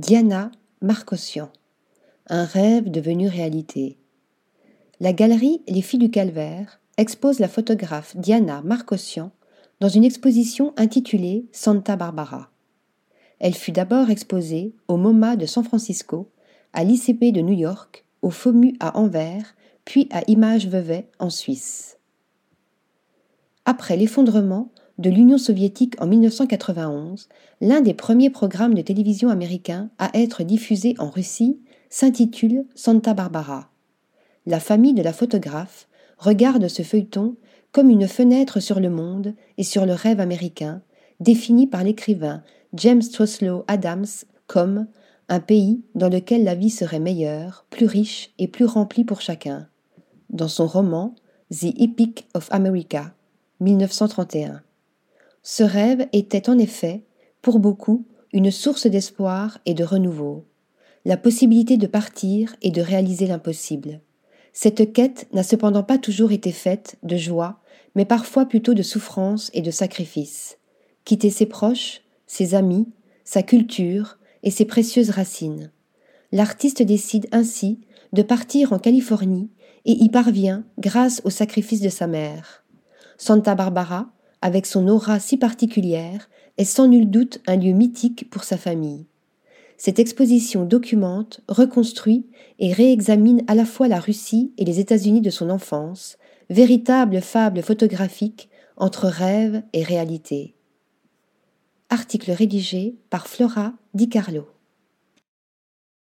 Diana Marcossian. Un rêve devenu réalité. La galerie Les Filles du Calvaire expose la photographe Diana Marcossian dans une exposition intitulée Santa Barbara. Elle fut d'abord exposée au MoMA de San Francisco, à l'ICP de New York, au FOMU à Anvers, puis à Image Vevey en Suisse. Après l'effondrement de l'Union soviétique en 1991, l'un des premiers programmes de télévision américains à être diffusé en Russie s'intitule Santa Barbara. La famille de la photographe regarde ce feuilleton comme une fenêtre sur le monde et sur le rêve américain, défini par l'écrivain James Troslow Adams comme un pays dans lequel la vie serait meilleure, plus riche et plus remplie pour chacun. Dans son roman The Epic of America, 1931. Ce rêve était en effet, pour beaucoup, une source d'espoir et de renouveau, la possibilité de partir et de réaliser l'impossible. Cette quête n'a cependant pas toujours été faite de joie, mais parfois plutôt de souffrance et de sacrifice. Quitter ses proches, ses amis, sa culture et ses précieuses racines. L'artiste décide ainsi de partir en Californie et y parvient grâce au sacrifice de sa mère. Santa Barbara, avec son aura si particulière, est sans nul doute un lieu mythique pour sa famille. Cette exposition documente, reconstruit et réexamine à la fois la Russie et les États-Unis de son enfance, véritable fable photographique entre rêve et réalité. Article rédigé par Flora Di Carlo.